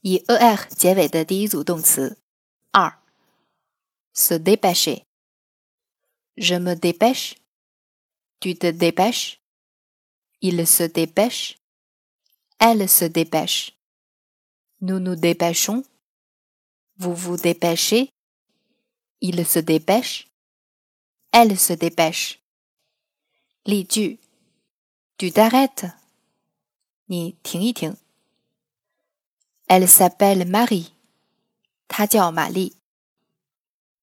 以 er 结尾的第一组动词。二，se dépêcher。Je me dépêche。Tu te dépêches。Il se dépêche。Elle se dépêche。Nous nous dépêchons。Vous vous dépêchez。Il se dépêche。Elle se dépêche。例句：Tu t'arrêtes。你停一停。 Elle s'appelle Marie，她叫玛丽。